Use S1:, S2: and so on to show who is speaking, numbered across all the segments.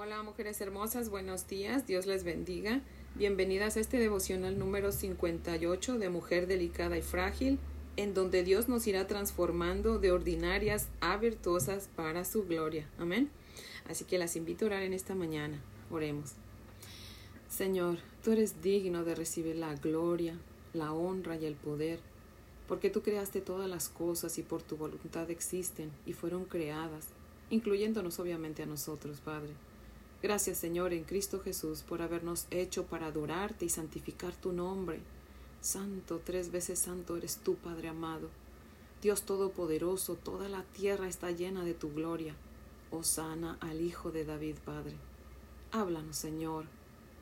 S1: Hola mujeres hermosas, buenos días, Dios les bendiga. Bienvenidas a este devocional número 58 de Mujer Delicada y Frágil, en donde Dios nos irá transformando de ordinarias a virtuosas para su gloria. Amén. Así que las invito a orar en esta mañana. Oremos. Señor, tú eres digno de recibir la gloria, la honra y el poder, porque tú creaste todas las cosas y por tu voluntad existen y fueron creadas, incluyéndonos obviamente a nosotros, Padre. Gracias, Señor, en Cristo Jesús, por habernos hecho para adorarte y santificar tu nombre. Santo, tres veces santo eres tú, Padre amado. Dios Todopoderoso, toda la tierra está llena de tu gloria. Osana al Hijo de David, Padre. Háblanos, Señor,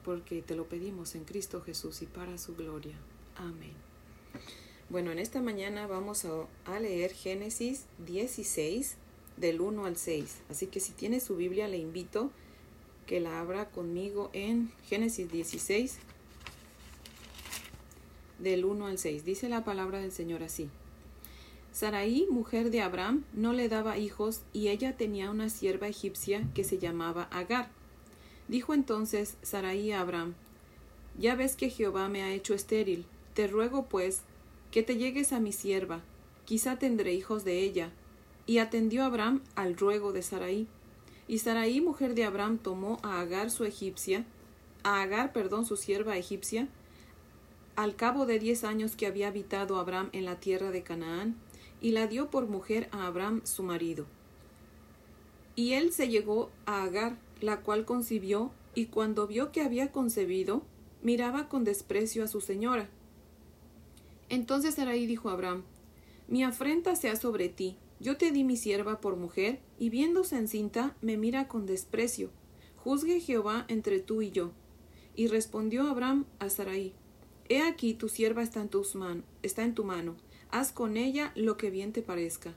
S1: porque te lo pedimos en Cristo Jesús y para su gloria. Amén. Bueno, en esta mañana vamos a, leer Génesis 16 del 1 al 6. Así que si tiene su Biblia, le invito que la abra conmigo en Génesis 16 del 1 al 6. Dice la palabra del Señor así. Saraí, mujer de Abraham, no le daba hijos y ella tenía una sierva egipcia que se llamaba Agar. Dijo entonces Saraí a Abraham, Ya ves que Jehová me ha hecho estéril, te ruego pues que te llegues a mi sierva, quizá tendré hijos de ella. Y atendió Abraham al ruego de Saraí. Y Saraí, mujer de Abraham, tomó a Agar su egipcia, a Agar, perdón, su sierva egipcia, al cabo de diez años que había habitado Abraham en la tierra de Canaán, y la dio por mujer a Abraham su marido. Y él se llegó a Agar, la cual concibió, y cuando vio que había concebido, miraba con desprecio a su señora. Entonces Sarai dijo a Abraham, Mi afrenta sea sobre ti, yo te di mi sierva por mujer, y viéndose encinta, me mira con desprecio. Juzgue Jehová entre tú y yo. Y respondió Abraham a Sarai, He aquí tu sierva está en, tus está en tu mano, haz con ella lo que bien te parezca.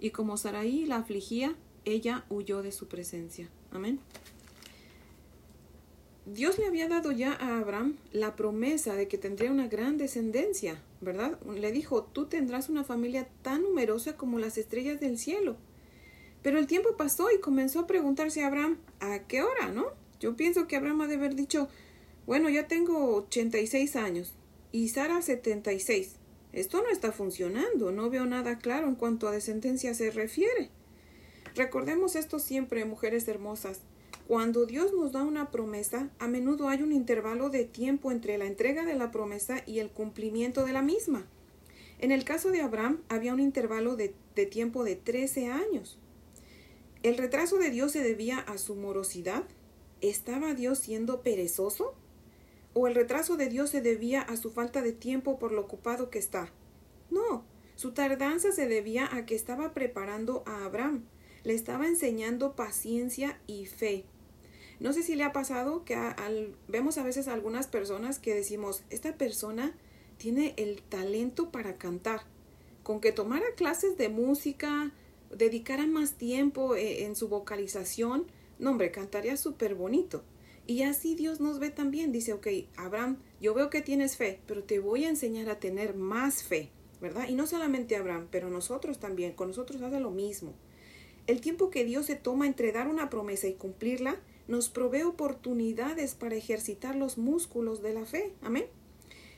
S1: Y como Sarai la afligía, ella huyó de su presencia. Amén. Dios le había dado ya a Abraham la promesa de que tendría una gran descendencia, ¿verdad? Le dijo, tú tendrás una familia tan numerosa como las estrellas del cielo. Pero el tiempo pasó y comenzó a preguntarse a Abraham, ¿a qué hora, no? Yo pienso que Abraham ha de haber dicho, bueno, ya tengo 86 años y Sara 76. Esto no está funcionando, no veo nada claro en cuanto a descendencia se refiere. Recordemos esto siempre, mujeres hermosas. Cuando Dios nos da una promesa, a menudo hay un intervalo de tiempo entre la entrega de la promesa y el cumplimiento de la misma. En el caso de Abraham había un intervalo de, tiempo de 13 años. ¿El retraso de Dios se debía a su morosidad? ¿Estaba Dios siendo perezoso? ¿O el retraso de Dios se debía a su falta de tiempo por lo ocupado que está? No, su tardanza se debía a que estaba preparando a Abraham, le estaba enseñando paciencia y fe. No sé si le ha pasado que vemos a veces a algunas personas que decimos, esta persona tiene el talento para cantar. Con que tomara clases de música, dedicara más tiempo eh, en su vocalización, no hombre, cantaría súper bonito. Y así Dios nos ve también. Dice, ok, Abraham, yo veo que tienes fe, pero te voy a enseñar a tener más fe, ¿verdad? Y no solamente Abraham, pero nosotros también, con nosotros hace lo mismo. El tiempo que Dios se toma entre dar una promesa y cumplirla nos provee oportunidades para ejercitar los músculos de la fe. Amén.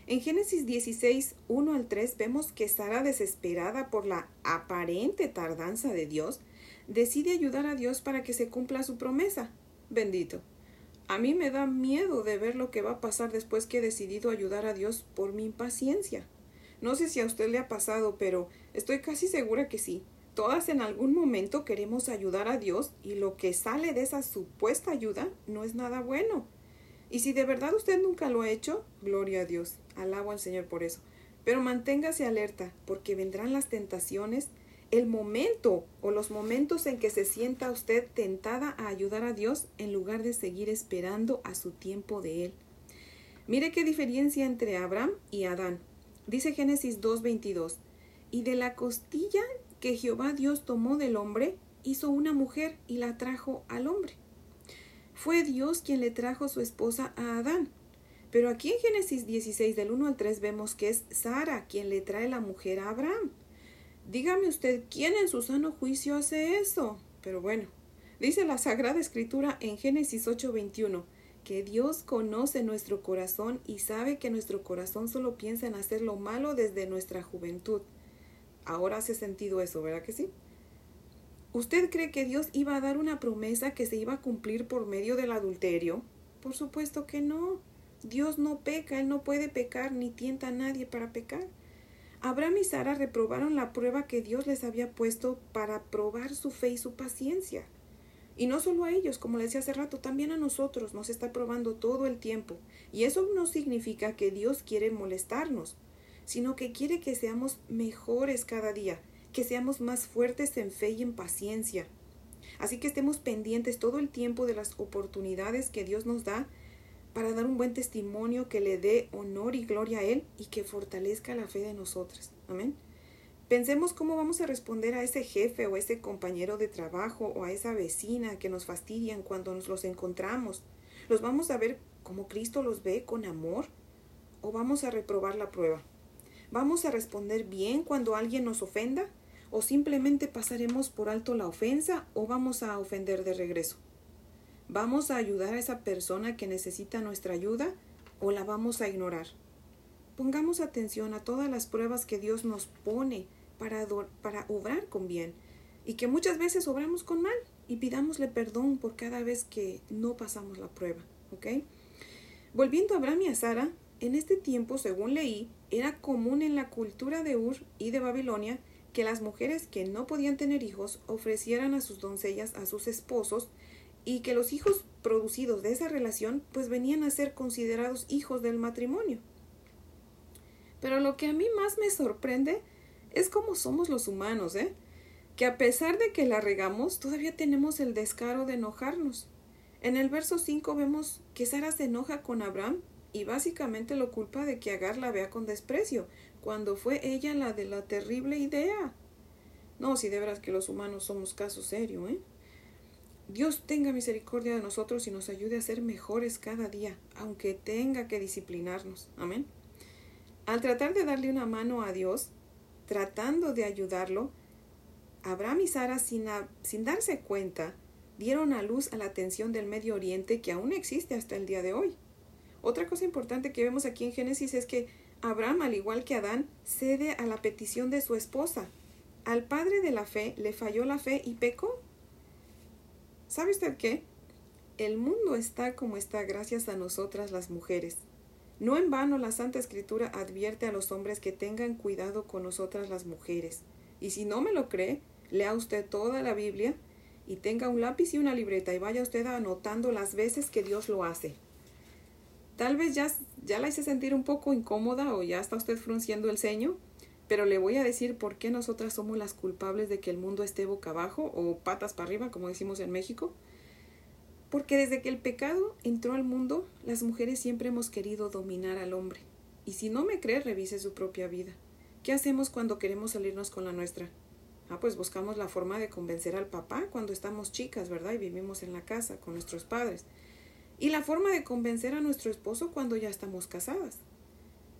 S1: En Génesis 16, 1 al 3 vemos que Sara, desesperada por la aparente tardanza de Dios, decide ayudar a Dios para que se cumpla su promesa. Bendito. A mí me da miedo de ver lo que va a pasar después que he decidido ayudar a Dios por mi impaciencia. No sé si a usted le ha pasado, pero estoy casi segura que sí. Todas en algún momento queremos ayudar a Dios y lo que sale de esa supuesta ayuda no es nada bueno. Y si de verdad usted nunca lo ha hecho, gloria a Dios, alabo al Señor por eso. Pero manténgase alerta, porque vendrán las tentaciones, el momento o los momentos en que se sienta usted tentada a ayudar a Dios en lugar de seguir esperando a su tiempo de Él. Mire qué diferencia entre Abraham y Adán. Dice Génesis 2.22, y de la costilla que Jehová Dios tomó del hombre, hizo una mujer y la trajo al hombre. Fue Dios quien le trajo su esposa a Adán. Pero aquí en Génesis 16 del 1 al 3 vemos que es Sara quien le trae la mujer a Abraham. Dígame usted, ¿quién en su sano juicio hace eso? Pero bueno, Dice la Sagrada Escritura en Génesis 8:21 que Dios conoce nuestro corazón y sabe que nuestro corazón solo piensa en hacer lo malo desde nuestra juventud. Ahora hace sentido eso, ¿verdad que sí? ¿Usted cree que Dios iba a dar una promesa que se iba a cumplir por medio del adulterio? Por supuesto que no. Dios no peca, Él no puede pecar ni tienta a nadie para pecar. Abraham y Sara reprobaron la prueba que Dios les había puesto para probar su fe y su paciencia. Y no solo a ellos, como les decía hace rato, también a nosotros nos está probando todo el tiempo. Y eso no significa que Dios quiere molestarnos, sino que quiere que seamos mejores cada día, que seamos más fuertes en fe y en paciencia. Así que estemos pendientes todo el tiempo de las oportunidades que Dios nos da para dar un buen testimonio que le dé honor y gloria a Él y que fortalezca la fe de nosotras. Amén. Pensemos cómo vamos a responder a ese jefe o a ese compañero de trabajo o a esa vecina que nos fastidian cuando nos los encontramos. ¿Los vamos a ver como Cristo los ve, con amor? ¿O vamos a reprobar la prueba? ¿Vamos a responder bien cuando alguien nos ofenda? ¿O simplemente pasaremos por alto la ofensa o vamos a ofender de regreso? ¿Vamos a ayudar a esa persona que necesita nuestra ayuda o la vamos a ignorar? Pongamos atención a todas las pruebas que Dios nos pone para, para obrar con bien y que muchas veces obramos con mal y pidámosle perdón por cada vez que no pasamos la prueba. ¿Ok? Volviendo a Abraham y a Sara, en este tiempo, según leí, era común en la cultura de Ur y de Babilonia que las mujeres que no podían tener hijos ofrecieran a sus doncellas a sus esposos y que los hijos producidos de esa relación pues venían a ser considerados hijos del matrimonio. Pero lo que a mí más me sorprende es cómo somos los humanos, ¿eh? Que a pesar de que la regamos, todavía tenemos el descaro de enojarnos. En el verso 5 vemos que Sara se enoja con Abraham y básicamente lo culpa de que Agar la vea con desprecio, cuando fue ella la de la terrible idea. No, si de veras que los humanos somos caso serio, ¿eh? Dios tenga misericordia de nosotros y nos ayude a ser mejores cada día, aunque tenga que disciplinarnos. Amén. Al tratar de darle una mano a Dios, tratando de ayudarlo, Abraham y Sara, sin, sin darse cuenta, dieron a luz a la tensión del Medio Oriente que aún existe hasta el día de hoy. Otra cosa importante que vemos aquí en Génesis es que Abraham, al igual que Adán, cede a la petición de su esposa. Al padre de la fe le falló la fe y pecó. ¿Sabe usted qué? El mundo está como está gracias a nosotras las mujeres. No en vano la Santa Escritura advierte a los hombres que tengan cuidado con nosotras las mujeres. Y si no me lo cree, lea usted toda la Biblia y tenga un lápiz y una libreta y vaya usted anotando las veces que Dios lo hace. Tal vez ya, ya la hice sentir un poco incómoda o ya está usted frunciendo el ceño, pero le voy a decir por qué nosotras somos las culpables de que el mundo esté boca abajo o patas para arriba, como decimos en México. Porque desde que el pecado entró al mundo, las mujeres siempre hemos querido dominar al hombre. Y si no me cree, revise su propia vida. ¿Qué hacemos cuando queremos salirnos con la nuestra? Ah, pues buscamos la forma de convencer al papá cuando estamos chicas, ¿verdad? Y vivimos en la casa con nuestros padres. Y la forma de convencer a nuestro esposo cuando ya estamos casadas.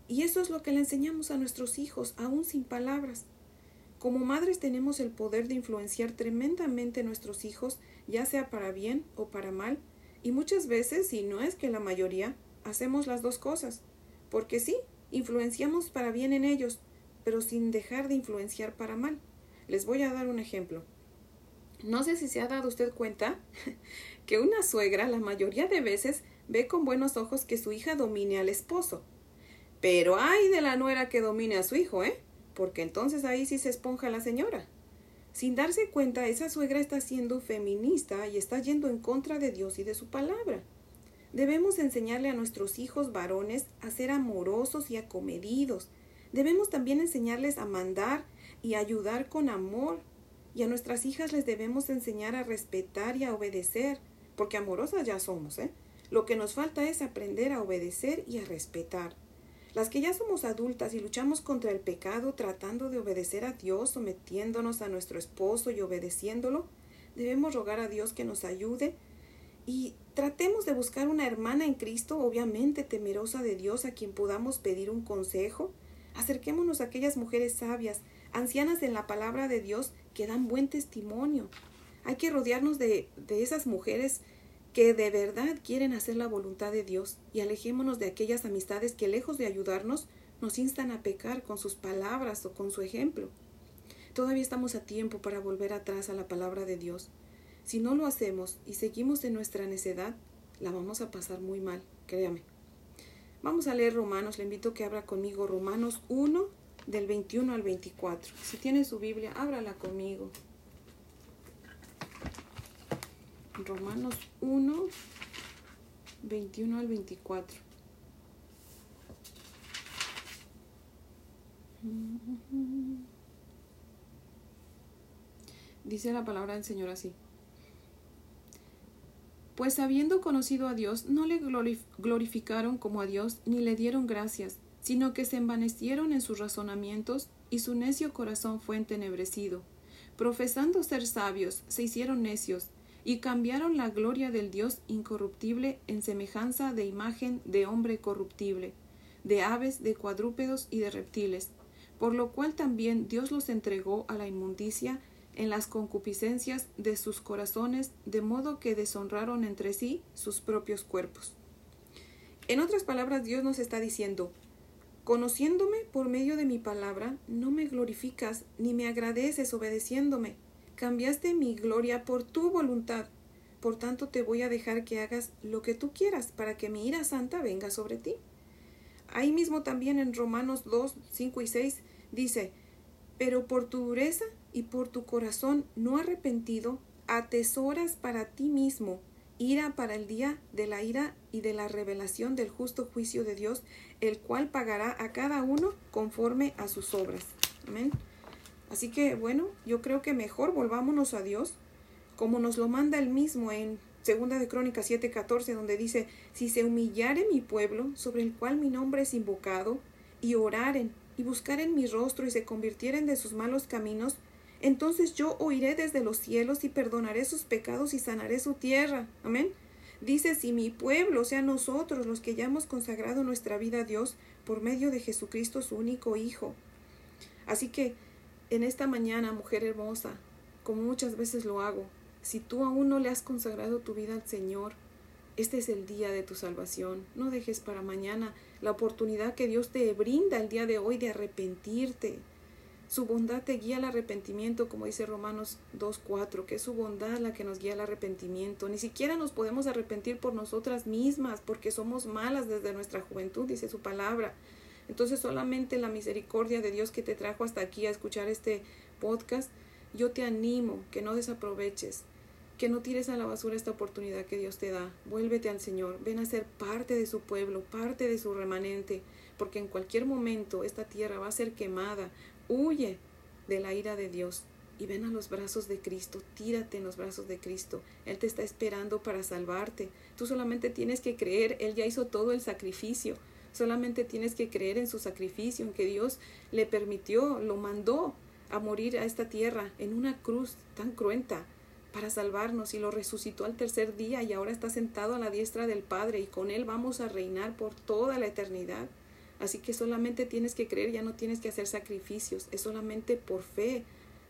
S1: Y eso es lo que le enseñamos a nuestros hijos, aún sin palabras. Como madres tenemos el poder de influenciar tremendamente a nuestros hijos, ya sea para bien o para mal, y muchas veces, y no es que la mayoría, hacemos las dos cosas. Porque sí, influenciamos para bien en ellos, pero sin dejar de influenciar para mal. Les voy a dar un ejemplo. No sé si se ha dado usted cuenta que una suegra la mayoría de veces ve con buenos ojos que su hija domine al esposo. Pero ay de la nuera que domine a su hijo, ¿eh? porque entonces ahí sí se esponja la señora. Sin darse cuenta, esa suegra está siendo feminista y está yendo en contra de Dios y de su palabra. Debemos enseñarle a nuestros hijos varones a ser amorosos y acomedidos. Debemos también enseñarles a mandar y ayudar con amor. Y a nuestras hijas les debemos enseñar a respetar y a obedecer, porque amorosas ya somos, ¿eh? Lo que nos falta es aprender a obedecer y a respetar. Las que ya somos adultas y luchamos contra el pecado tratando de obedecer a Dios, sometiéndonos a nuestro esposo y obedeciéndolo, debemos rogar a Dios que nos ayude y tratemos de buscar una hermana en Cristo, obviamente temerosa de Dios, a quien podamos pedir un consejo. Acerquémonos a aquellas mujeres sabias, ancianas en la palabra de Dios, que dan buen testimonio. Hay que rodearnos de, de esas mujeres que de verdad quieren hacer la voluntad de Dios y alejémonos de aquellas amistades que lejos de ayudarnos nos instan a pecar con sus palabras o con su ejemplo. Todavía estamos a tiempo para volver atrás a la palabra de Dios. Si no lo hacemos y seguimos en nuestra necedad, la vamos a pasar muy mal, créame. Vamos a leer Romanos, le invito a que abra conmigo Romanos 1 del 21 al 24. Si tiene su Biblia, ábrala conmigo. Romanos 1, 21 al 24. Dice la palabra del Señor así. Pues habiendo conocido a Dios, no le glorificaron como a Dios, ni le dieron gracias, sino que se envanecieron en sus razonamientos, y su necio corazón fue entenebrecido. Profesando ser sabios, se hicieron necios, y cambiaron la gloria del Dios incorruptible en semejanza de imagen de hombre corruptible, de aves, de cuadrúpedos y de reptiles, por lo cual también Dios los entregó a la inmundicia en las concupiscencias de sus corazones, de modo que deshonraron entre sí sus propios cuerpos. En otras palabras, Dios nos está diciendo, conociéndome por medio de mi palabra, no me glorificas ni me agradeces obedeciéndome. Cambiaste mi gloria por tu voluntad. Por tanto, te voy a dejar que hagas lo que tú quieras para que mi ira santa venga sobre ti. Ahí mismo también en Romanos 2, 5 y 6 dice, pero por tu dureza y por tu corazón no arrepentido, atesoras para ti mismo ira para el día de la ira y de la revelación del justo juicio de Dios, el cual pagará a cada uno conforme a sus obras. Amén. Así que bueno, yo creo que mejor volvámonos a Dios, como nos lo manda él mismo en Segunda de Crónicas 7:14, donde dice, si se humillare mi pueblo, sobre el cual mi nombre es invocado, y oraren, y buscaren mi rostro, y se convirtieren de sus malos caminos, entonces yo oiré desde los cielos y perdonaré sus pecados y sanaré su tierra. Amén. Dice, si mi pueblo, o sea nosotros los que ya hemos consagrado nuestra vida a Dios por medio de Jesucristo, su único Hijo. Así que en esta mañana, mujer hermosa, como muchas veces lo hago, si tú aún no le has consagrado tu vida al Señor, este es el día de tu salvación. No dejes para mañana la oportunidad que Dios te brinda el día de hoy de arrepentirte, su bondad te guía al arrepentimiento, como dice Romanos 2.4, que es su bondad la que nos guía al arrepentimiento. Ni siquiera nos podemos arrepentir por nosotras mismas, porque somos malas desde nuestra juventud, dice su palabra. Entonces solamente la misericordia de Dios que te trajo hasta aquí a escuchar este podcast, yo te animo que no desaproveches, que no tires a la basura esta oportunidad que Dios te da. Vuélvete al Señor, ven a ser parte de su pueblo, parte de su remanente, porque en cualquier momento esta tierra va a ser quemada, Huye de la ira de Dios y ven a los brazos de Cristo, tírate en los brazos de Cristo. Él te está esperando para salvarte. Tú solamente tienes que creer, Él ya hizo todo el sacrificio. Solamente tienes que creer en su sacrificio, en que Dios le permitió, lo mandó a morir a esta tierra en una cruz tan cruenta para salvarnos y lo resucitó al tercer día y ahora está sentado a la diestra del Padre y con Él vamos a reinar por toda la eternidad. Así que solamente tienes que creer, ya no tienes que hacer sacrificios, es solamente por fe,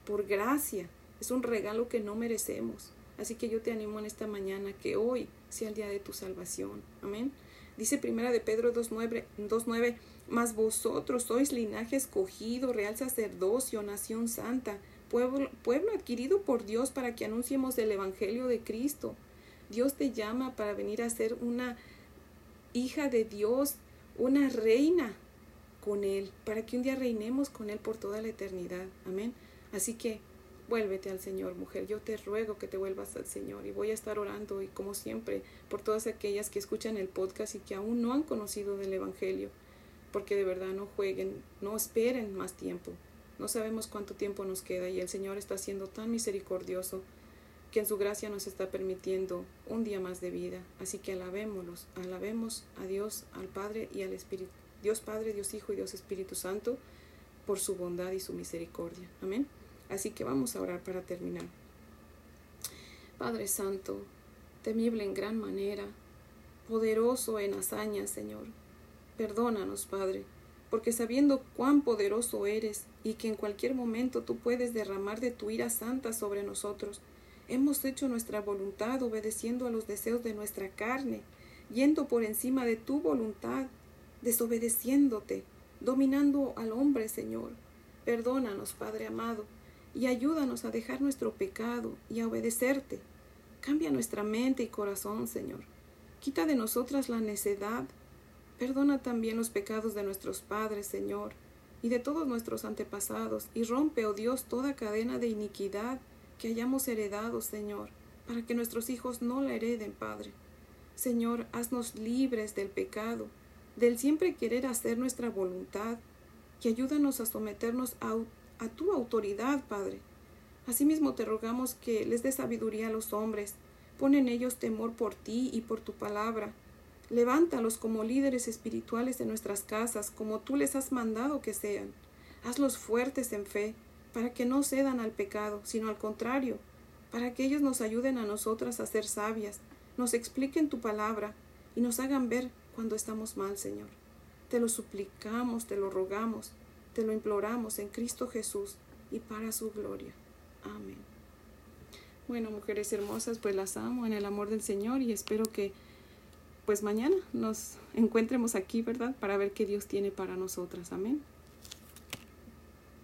S1: por gracia. Es un regalo que no merecemos. Así que yo te animo en esta mañana que hoy sea el día de tu salvación. Amén. Dice primera de Pedro 2.9, 2.9, mas vosotros sois linaje escogido, real sacerdocio, nación santa, pueblo, pueblo adquirido por Dios para que anunciemos el Evangelio de Cristo. Dios te llama para venir a ser una hija de Dios, una reina con Él, para que un día reinemos con Él por toda la eternidad. Amén. Así que vuélvete al Señor, mujer. Yo te ruego que te vuelvas al Señor y voy a estar orando y como siempre por todas aquellas que escuchan el podcast y que aún no han conocido del Evangelio, porque de verdad no jueguen, no esperen más tiempo. No sabemos cuánto tiempo nos queda y el Señor está siendo tan misericordioso que en su gracia nos está permitiendo un día más de vida. Así que alabémoslos, alabemos a Dios, al Padre y al Espíritu, Dios Padre, Dios Hijo y Dios Espíritu Santo, por su bondad y su misericordia. Amén. Así que vamos a orar para terminar. Padre Santo, temible en gran manera, poderoso en hazañas, Señor. Perdónanos, Padre, porque sabiendo cuán poderoso eres y que en cualquier momento tú puedes derramar de tu ira santa sobre nosotros, Hemos hecho nuestra voluntad obedeciendo a los deseos de nuestra carne, yendo por encima de tu voluntad, desobedeciéndote, dominando al hombre, Señor. Perdónanos, Padre amado, y ayúdanos a dejar nuestro pecado y a obedecerte. Cambia nuestra mente y corazón, Señor. Quita de nosotras la necedad. Perdona también los pecados de nuestros padres, Señor, y de todos nuestros antepasados, y rompe, oh Dios, toda cadena de iniquidad que hayamos heredado, Señor, para que nuestros hijos no la hereden, Padre. Señor, haznos libres del pecado, del siempre querer hacer nuestra voluntad, y ayúdanos a someternos a, a tu autoridad, Padre. Asimismo te rogamos que les dé sabiduría a los hombres, pon en ellos temor por ti y por tu palabra. Levántalos como líderes espirituales de nuestras casas, como tú les has mandado que sean. Hazlos fuertes en fe, para que no cedan al pecado, sino al contrario, para que ellos nos ayuden a nosotras a ser sabias, nos expliquen tu palabra y nos hagan ver cuando estamos mal, Señor. Te lo suplicamos, te lo rogamos, te lo imploramos en Cristo Jesús y para su gloria. Amén. Bueno, mujeres hermosas, pues las amo en el amor del Señor y espero que pues mañana nos encuentremos aquí, ¿verdad? Para ver qué Dios tiene para nosotras. Amén.